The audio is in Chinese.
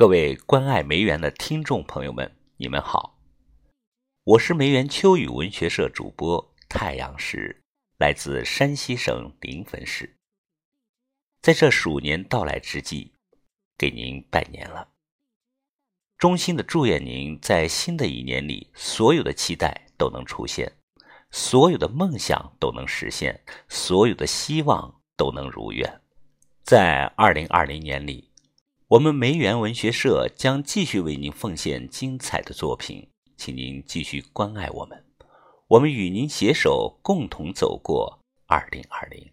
各位关爱梅园的听众朋友们，你们好，我是梅园秋雨文学社主播太阳石，来自山西省临汾市。在这鼠年到来之际，给您拜年了。衷心的祝愿您在新的一年里，所有的期待都能出现，所有的梦想都能实现，所有的希望都能如愿。在二零二零年里。我们梅园文学社将继续为您奉献精彩的作品，请您继续关爱我们，我们与您携手共同走过二零二零。